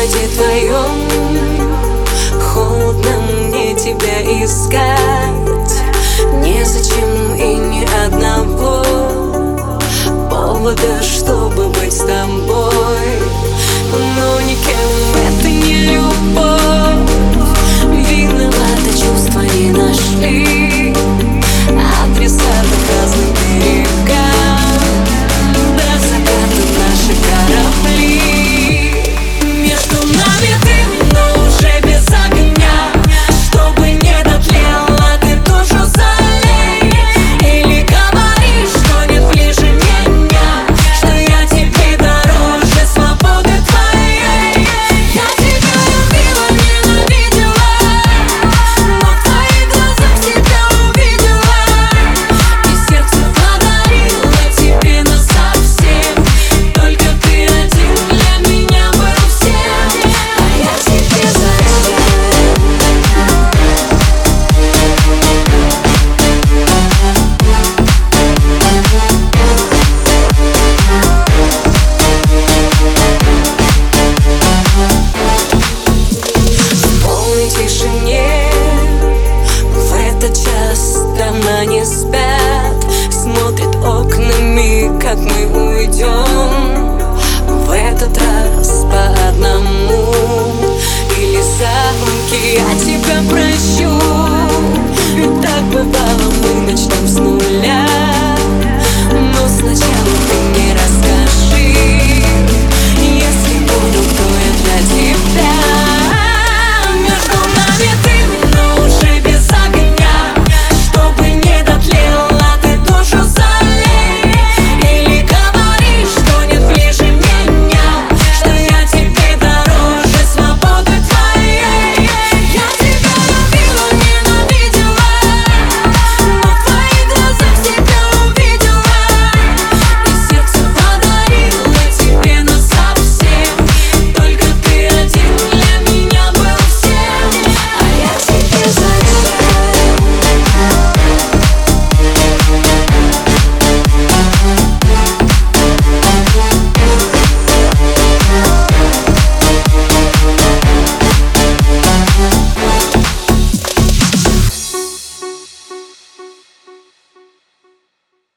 городе твоем. Холодно мне тебя искать. Незачем и ни одного Повода, как мы уйдем В этот раз по одному? Или за руки я тебя прощу Ведь так бывало.